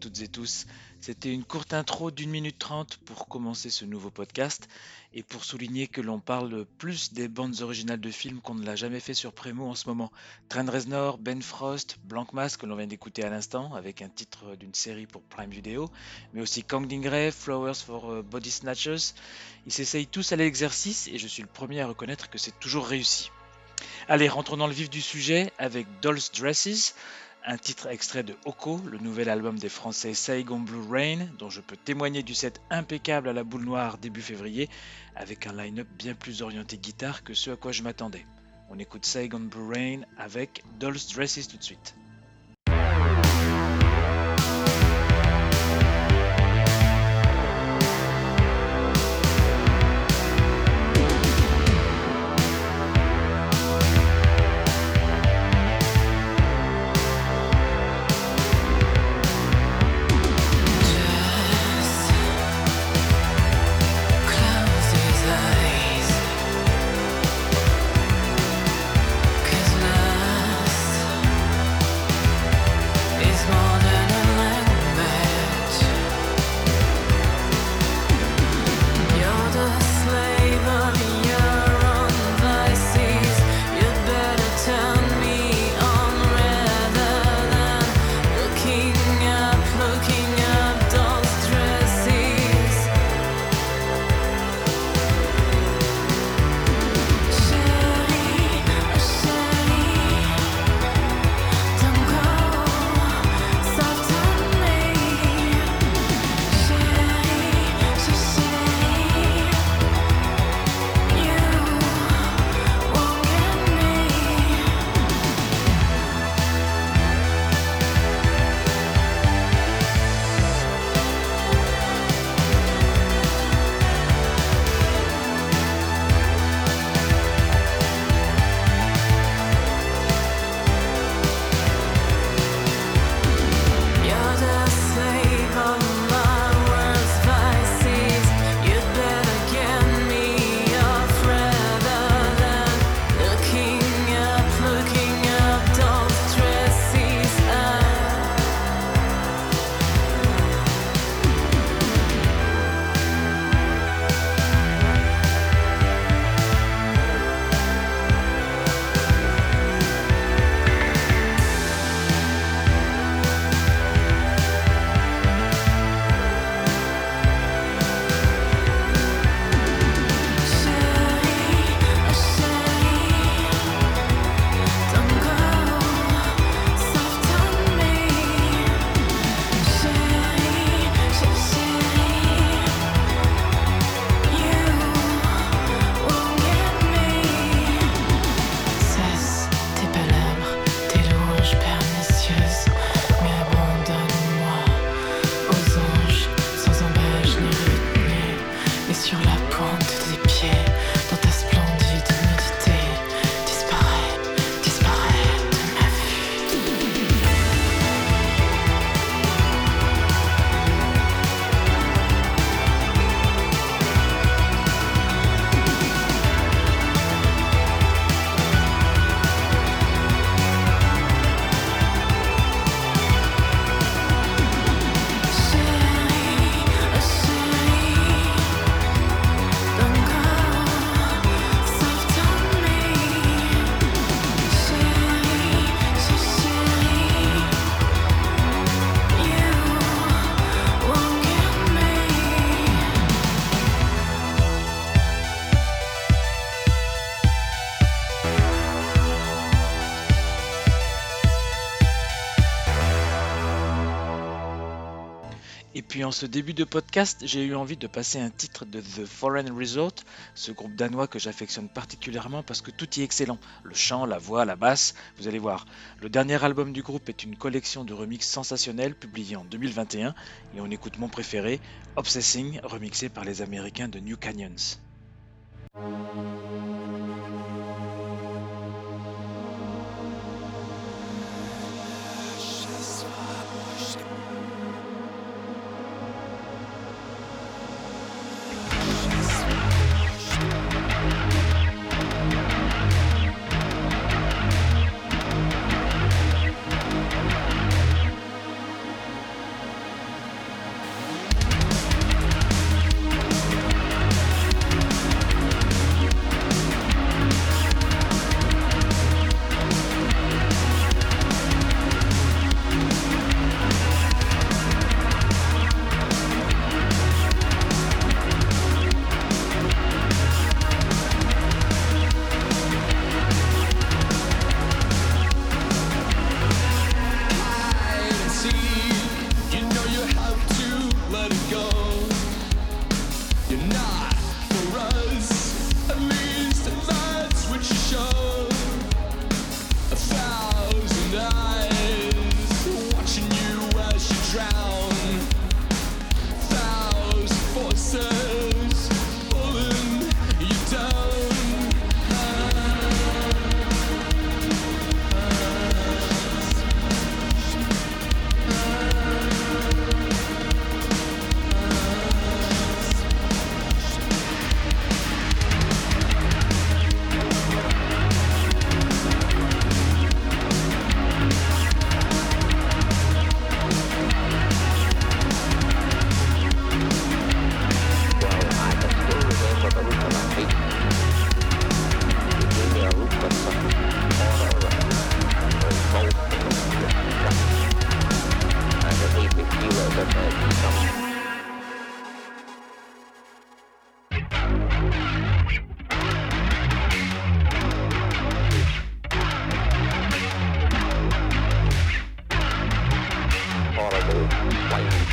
Toutes et tous. C'était une courte intro d'une minute trente pour commencer ce nouveau podcast et pour souligner que l'on parle plus des bandes originales de films qu'on ne l'a jamais fait sur Premo en ce moment. Trent Reznor, Ben Frost, Blanc Mass que l'on vient d'écouter à l'instant avec un titre d'une série pour Prime Video, mais aussi Kang Dingray, Flowers for euh, Body Snatchers. Ils s'essayent tous à l'exercice et je suis le premier à reconnaître que c'est toujours réussi. Allez, rentrons dans le vif du sujet avec Doll's Dresses, un titre extrait de Oko, le nouvel album des Français Saigon Blue Rain, dont je peux témoigner du set impeccable à la boule noire début février, avec un line-up bien plus orienté guitare que ce à quoi je m'attendais. On écoute Saigon Blue Rain avec Doll's Dresses tout de suite. En ce début de podcast, j'ai eu envie de passer un titre de The Foreign Resort, ce groupe danois que j'affectionne particulièrement parce que tout y est excellent. Le chant, la voix, la basse, vous allez voir. Le dernier album du groupe est une collection de remixes sensationnels publiés en 2021 et on écoute mon préféré, Obsessing, remixé par les Américains de New Canyons.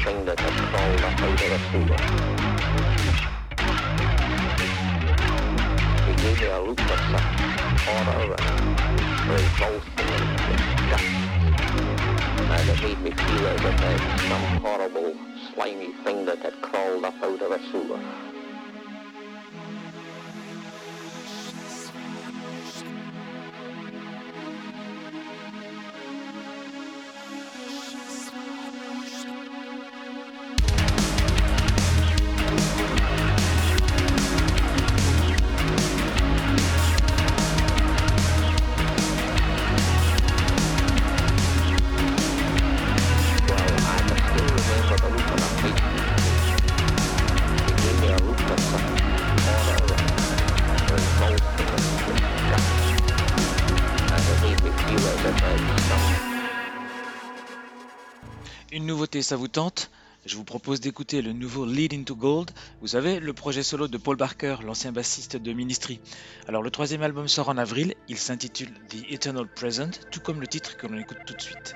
Thing that had crawled up out of the sewer. Gave me a look of such horror it made me feel as if was some horrible, slimy thing that had crawled up out of a sewer. Ça vous tente Je vous propose d'écouter le nouveau Lead into Gold, vous savez, le projet solo de Paul Barker, l'ancien bassiste de Ministry. Alors le troisième album sort en avril, il s'intitule The Eternal Present, tout comme le titre que l'on écoute tout de suite.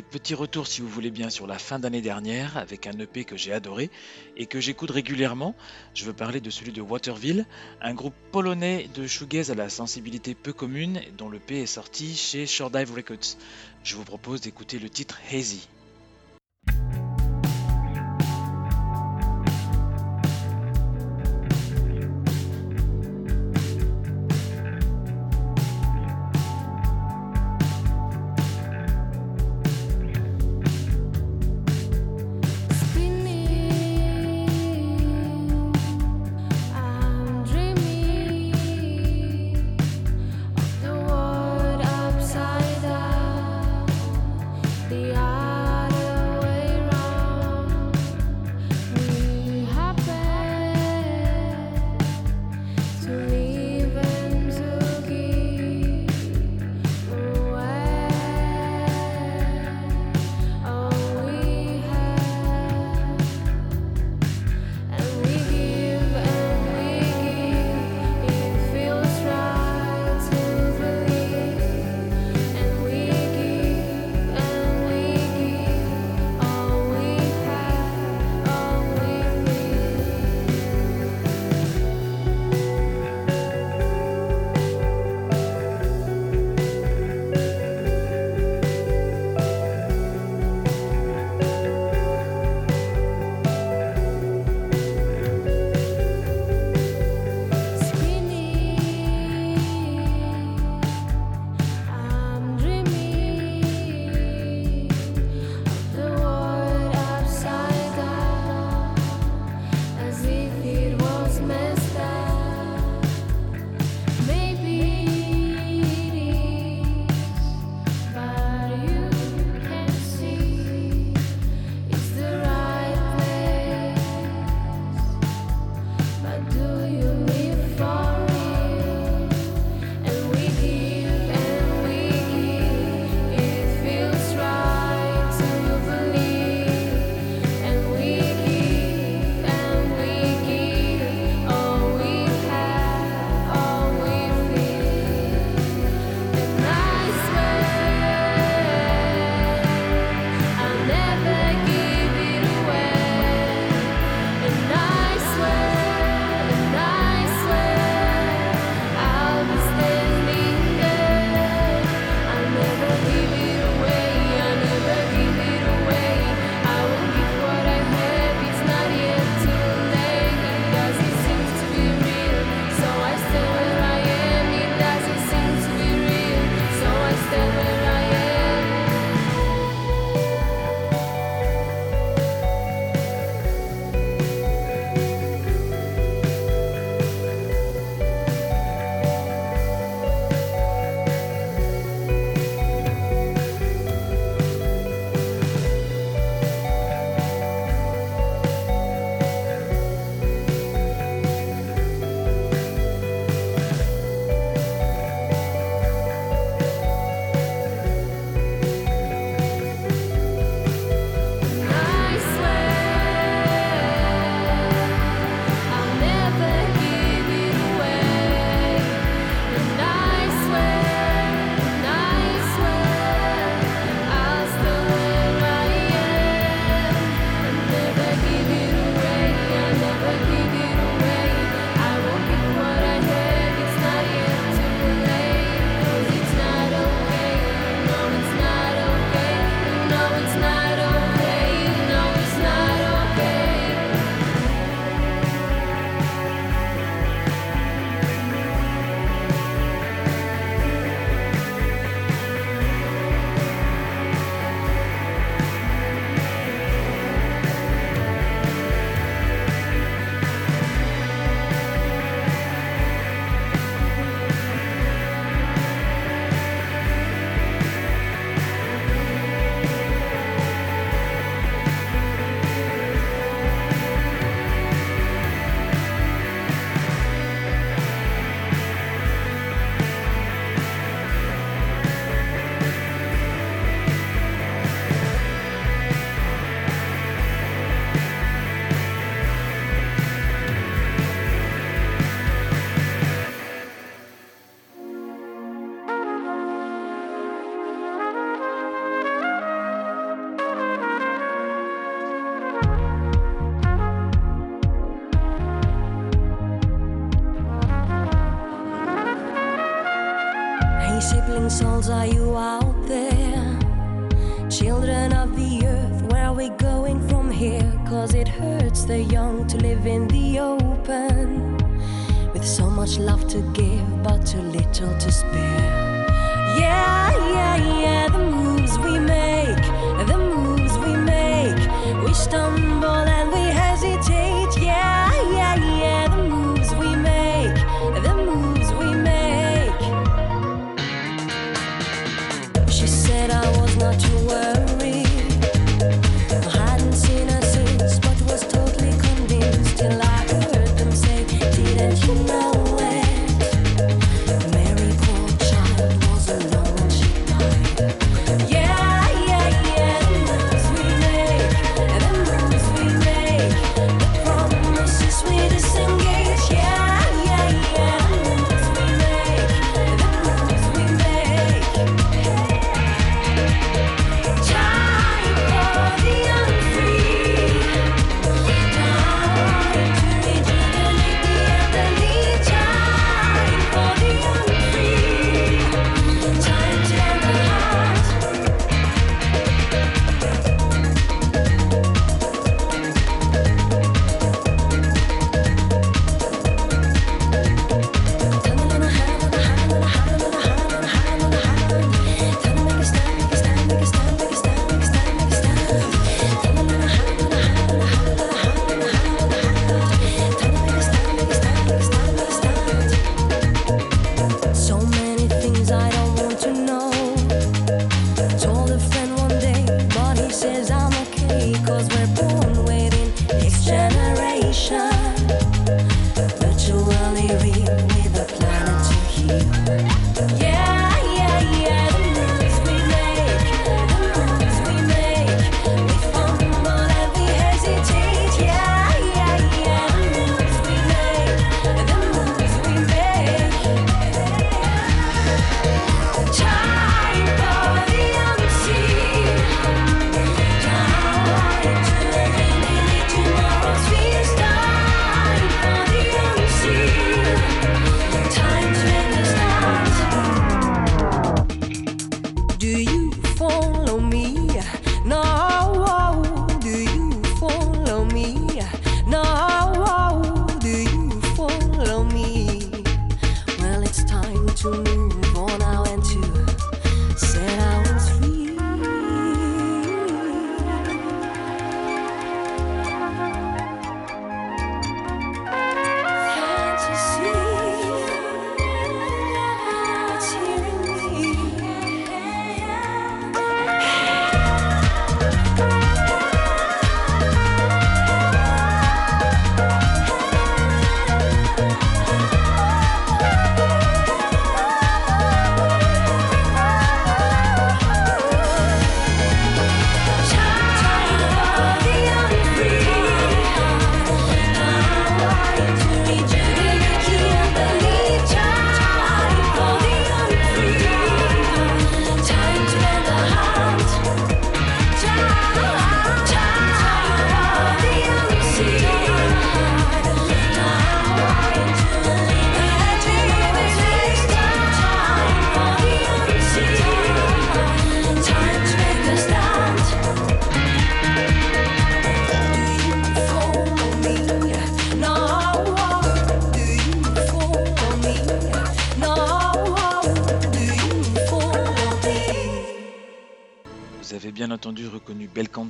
Petit retour si vous voulez bien sur la fin d'année dernière avec un EP que j'ai adoré et que j'écoute régulièrement. Je veux parler de celui de Waterville, un groupe polonais de shoegaze à la sensibilité peu commune dont l'EP est sorti chez Shoredive Records. Je vous propose d'écouter le titre Hazy.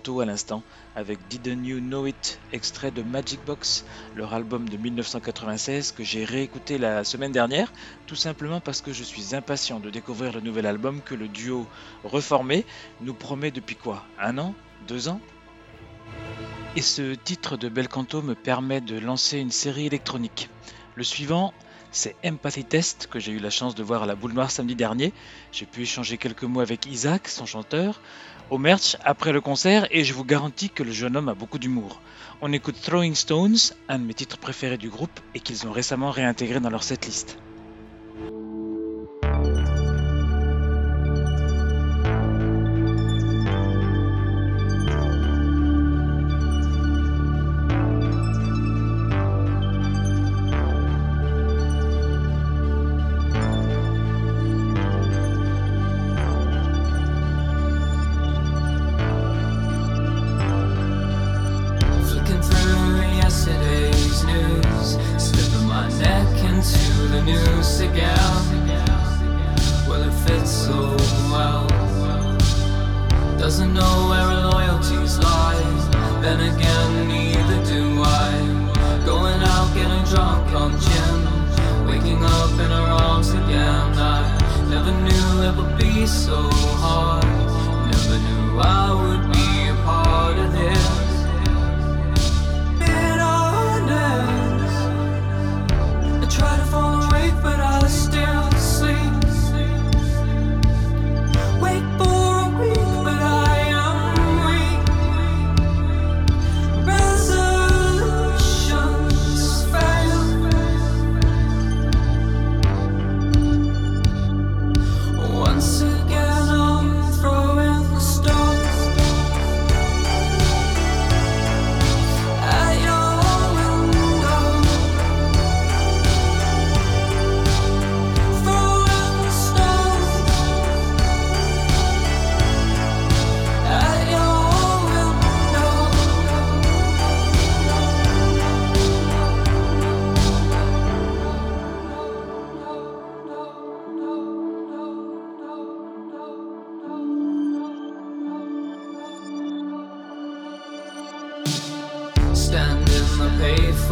À l'instant avec Didn't You Know It, extrait de Magic Box, leur album de 1996 que j'ai réécouté la semaine dernière, tout simplement parce que je suis impatient de découvrir le nouvel album que le duo reformé nous promet depuis quoi? Un an? Deux ans? Et ce titre de Belcanto me permet de lancer une série électronique. Le suivant, c'est Empathy Test que j'ai eu la chance de voir à la Boule Noire samedi dernier. J'ai pu échanger quelques mots avec Isaac, son chanteur, au merch après le concert et je vous garantis que le jeune homme a beaucoup d'humour. On écoute Throwing Stones, un de mes titres préférés du groupe et qu'ils ont récemment réintégré dans leur setlist.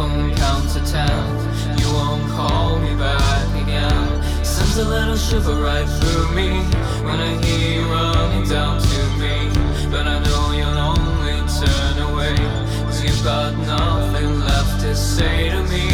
phone to town. You won't call me back again. Sends a little shiver right through me when I hear you running down to me. But I know you'll only turn away, cause you've got nothing left to say to me.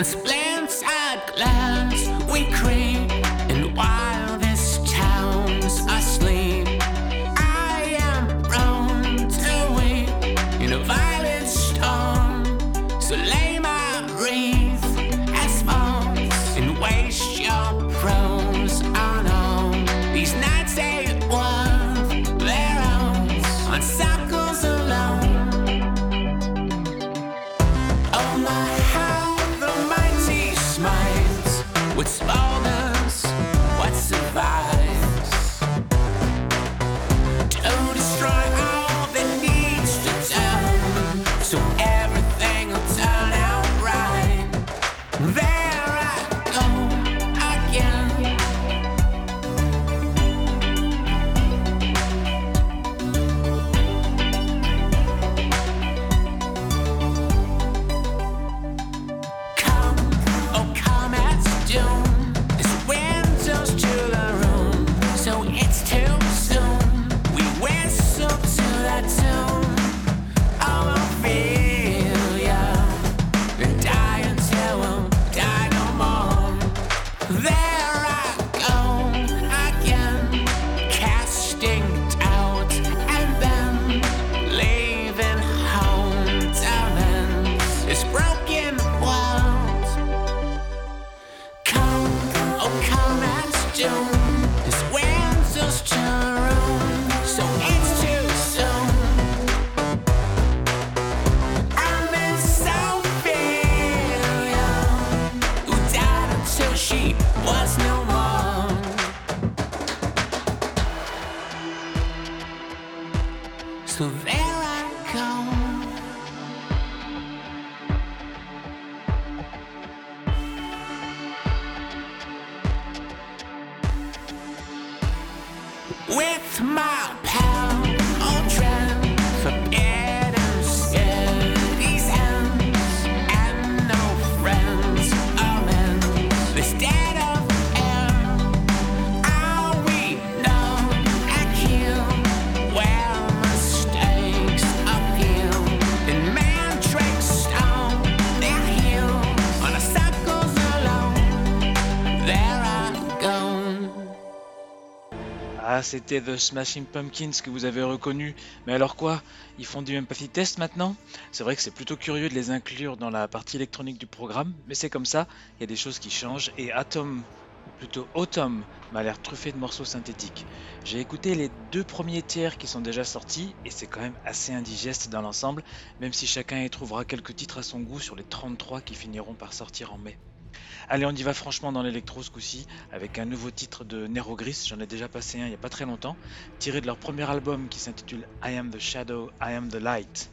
a. Of. C'était The Smashing Pumpkins que vous avez reconnu. Mais alors quoi? Ils font du Empathy Test maintenant? C'est vrai que c'est plutôt curieux de les inclure dans la partie électronique du programme, mais c'est comme ça, il y a des choses qui changent, et Atom, plutôt Autumn, m'a l'air truffé de morceaux synthétiques. J'ai écouté les deux premiers tiers qui sont déjà sortis, et c'est quand même assez indigeste dans l'ensemble, même si chacun y trouvera quelques titres à son goût sur les 33 qui finiront par sortir en mai. Allez, on y va franchement dans l'électro ce coup-ci, avec un nouveau titre de Nero Gris, j'en ai déjà passé un il n'y a pas très longtemps, tiré de leur premier album qui s'intitule I Am the Shadow, I Am the Light.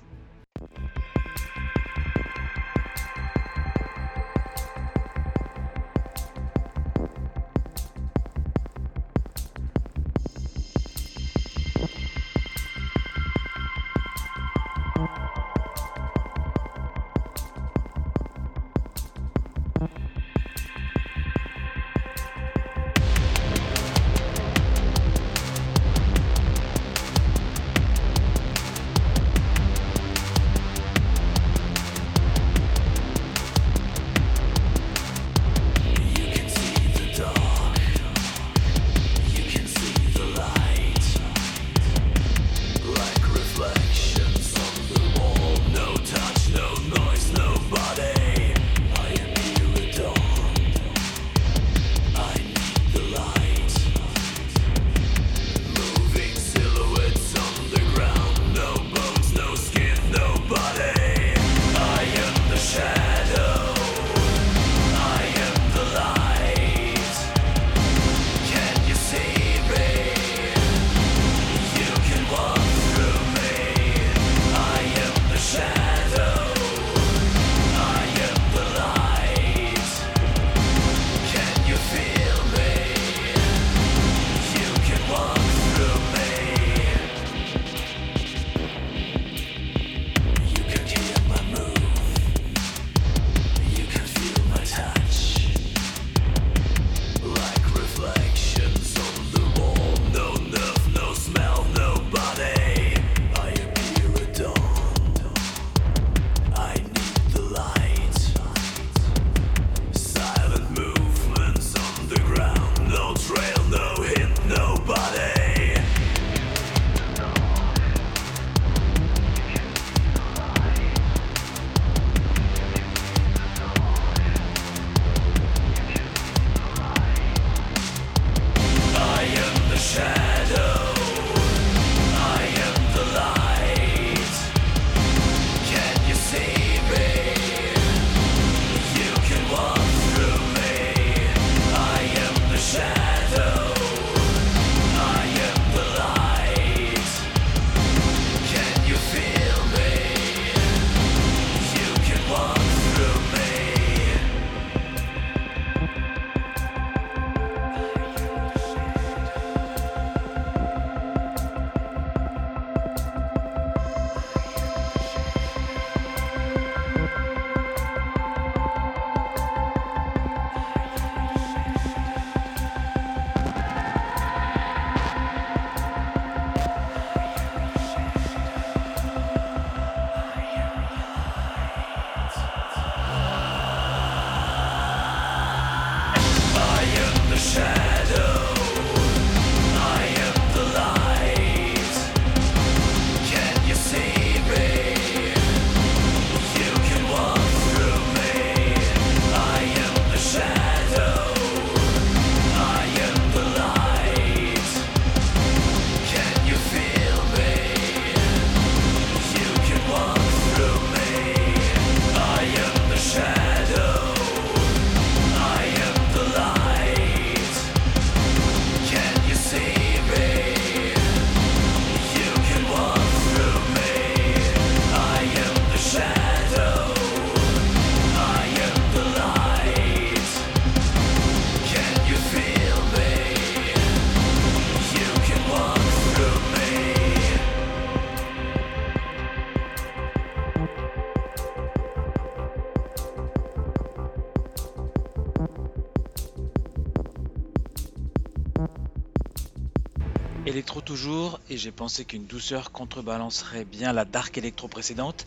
et j'ai pensé qu'une douceur contrebalancerait bien la dark electro précédente,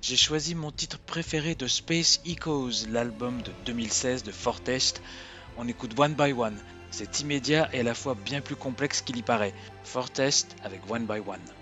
j'ai choisi mon titre préféré de Space Echoes, l'album de 2016 de Fortest. On écoute One by One. C'est immédiat et à la fois bien plus complexe qu'il y paraît. Fortest avec One by One.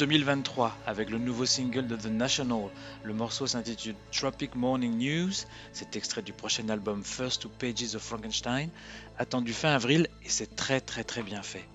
2023 avec le nouveau single de The National. Le morceau s'intitule Tropic Morning News. C'est extrait du prochain album First Two Pages of Frankenstein, attendu fin avril et c'est très très très bien fait.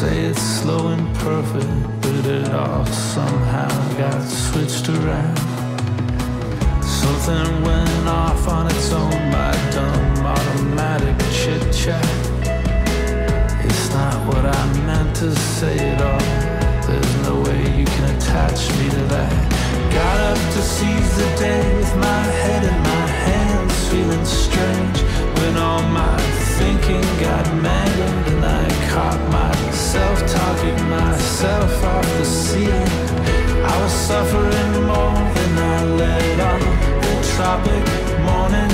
Say it slow and perfect, but it all somehow got switched around. Something went off on its own by dumb automatic chit chat. It's not what I meant to say at all. There's no way you can attach me to that. Got up to seize suffering more than I let on. The tropic morning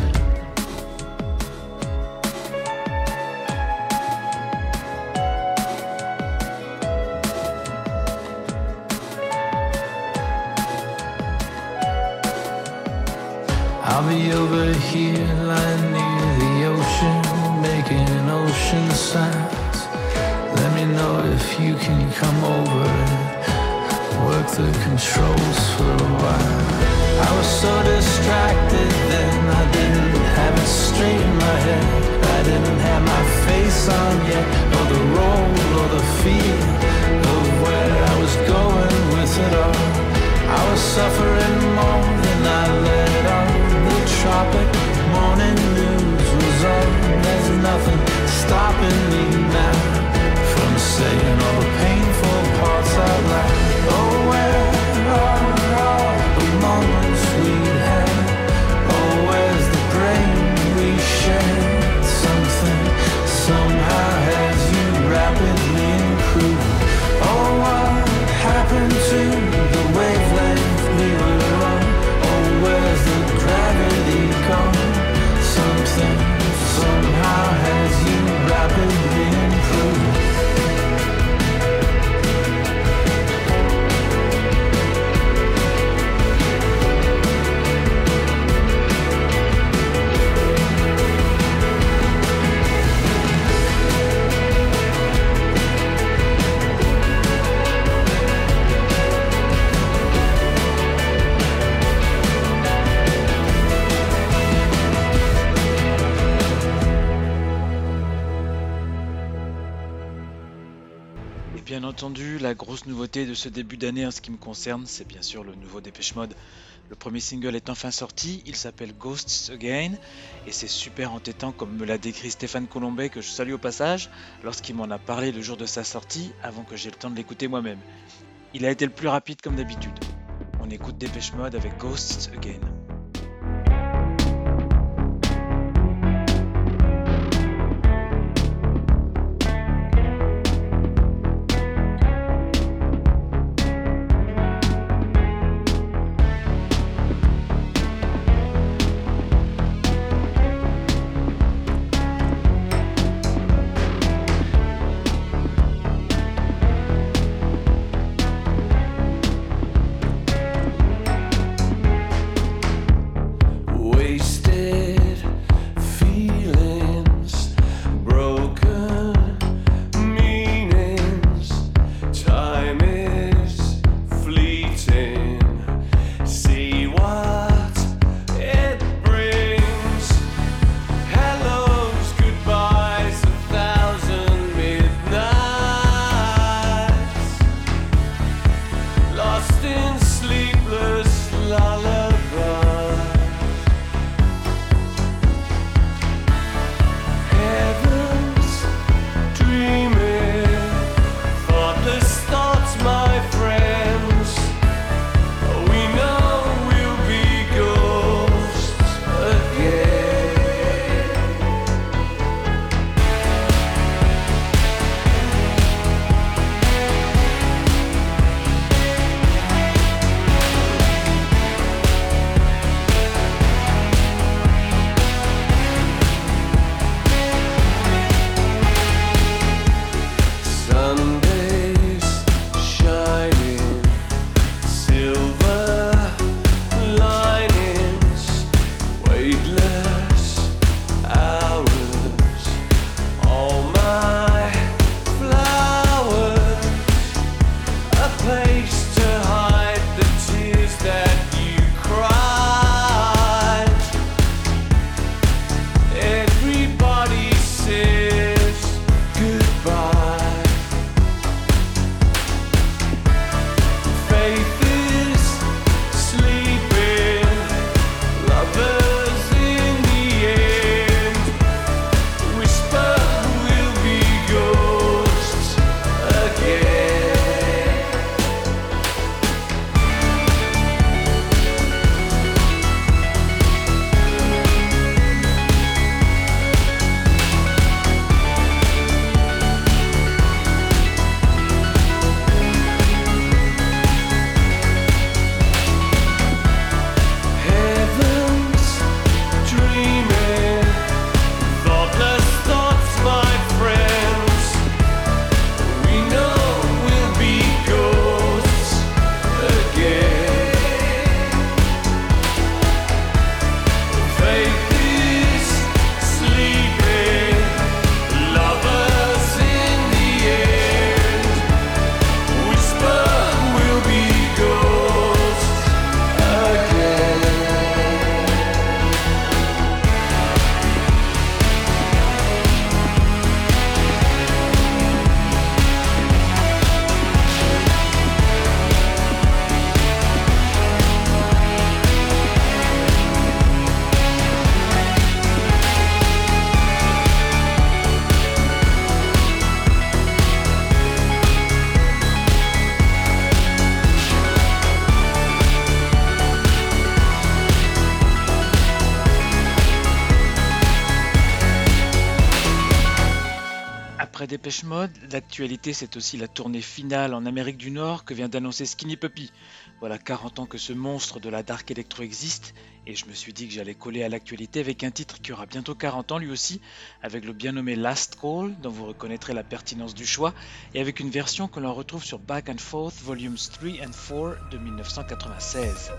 Be over here lying near the ocean, making ocean sounds. Let me know if you can come over and work the controls for a while. I was so distracted then, I didn't have it de ce début d'année en ce qui me concerne, c'est bien sûr le nouveau Dépêche Mode. Le premier single est enfin sorti, il s'appelle Ghosts Again, et c'est super entêtant comme me l'a décrit Stéphane Colombet, que je salue au passage, lorsqu'il m'en a parlé le jour de sa sortie, avant que j'aie le temps de l'écouter moi-même. Il a été le plus rapide comme d'habitude. On écoute Dépêche Mode avec Ghosts Again. Mode, l'actualité c'est aussi la tournée finale en Amérique du Nord que vient d'annoncer Skinny Puppy. Voilà 40 ans que ce monstre de la dark electro existe et je me suis dit que j'allais coller à l'actualité avec un titre qui aura bientôt 40 ans lui aussi, avec le bien nommé Last Call dont vous reconnaîtrez la pertinence du choix et avec une version que l'on retrouve sur Back and Forth Volumes 3 and 4 de 1996.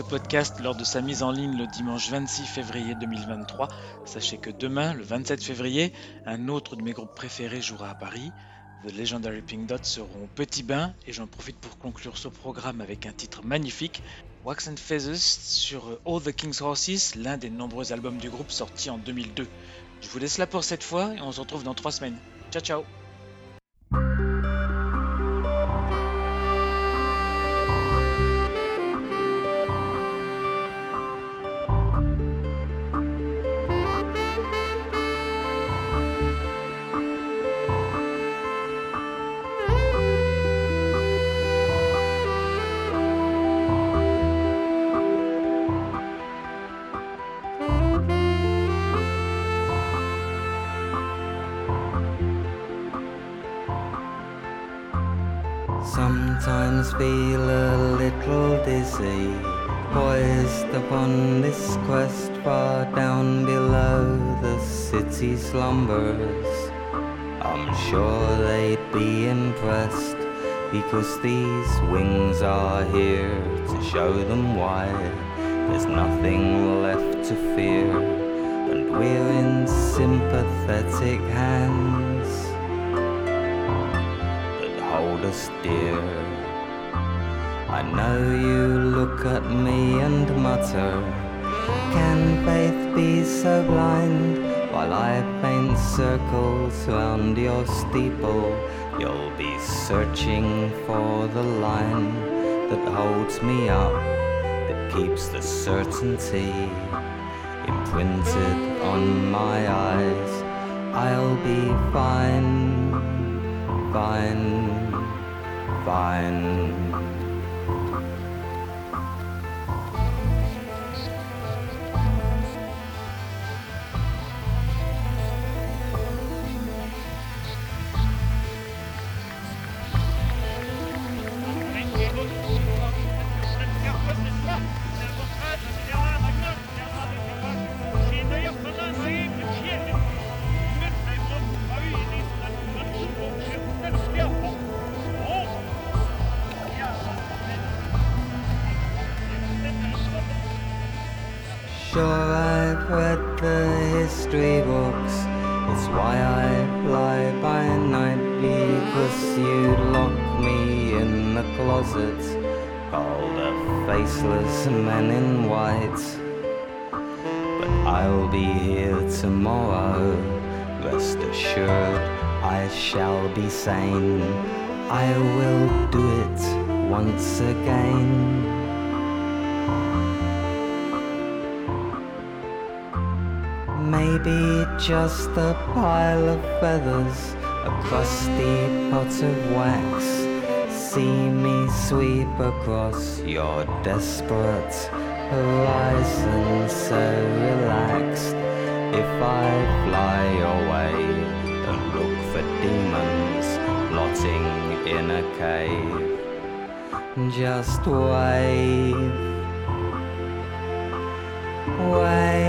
Ce podcast lors de sa mise en ligne le dimanche 26 février 2023, sachez que demain, le 27 février, un autre de mes groupes préférés jouera à Paris. The Legendary Pink Dot seront au Petit Bain et j'en profite pour conclure ce programme avec un titre magnifique, Wax and Feathers sur All the King's Horses, l'un des nombreux albums du groupe sortis en 2002. Je vous laisse là pour cette fois et on se retrouve dans trois semaines. Ciao ciao Sometimes feel a little dizzy, poised upon this quest far down below the city slumbers. I'm sure they'd be impressed because these wings are here to show them why. There's nothing left to fear, and we're in sympathetic hands that dear. I know you look at me and mutter, Can faith be so blind? While I paint circles round your steeple, you'll be searching for the line that holds me up, that keeps the certainty imprinted on my eyes. I'll be fine, fine, divine. Faceless men in white. But I'll be here tomorrow. Rest assured, I shall be sane. I will do it once again. Maybe just a pile of feathers, a crusty pot of wax. See me sweep across your desperate horizon, so relaxed. If I fly away and look for demons plotting in a cave, just wave, wave.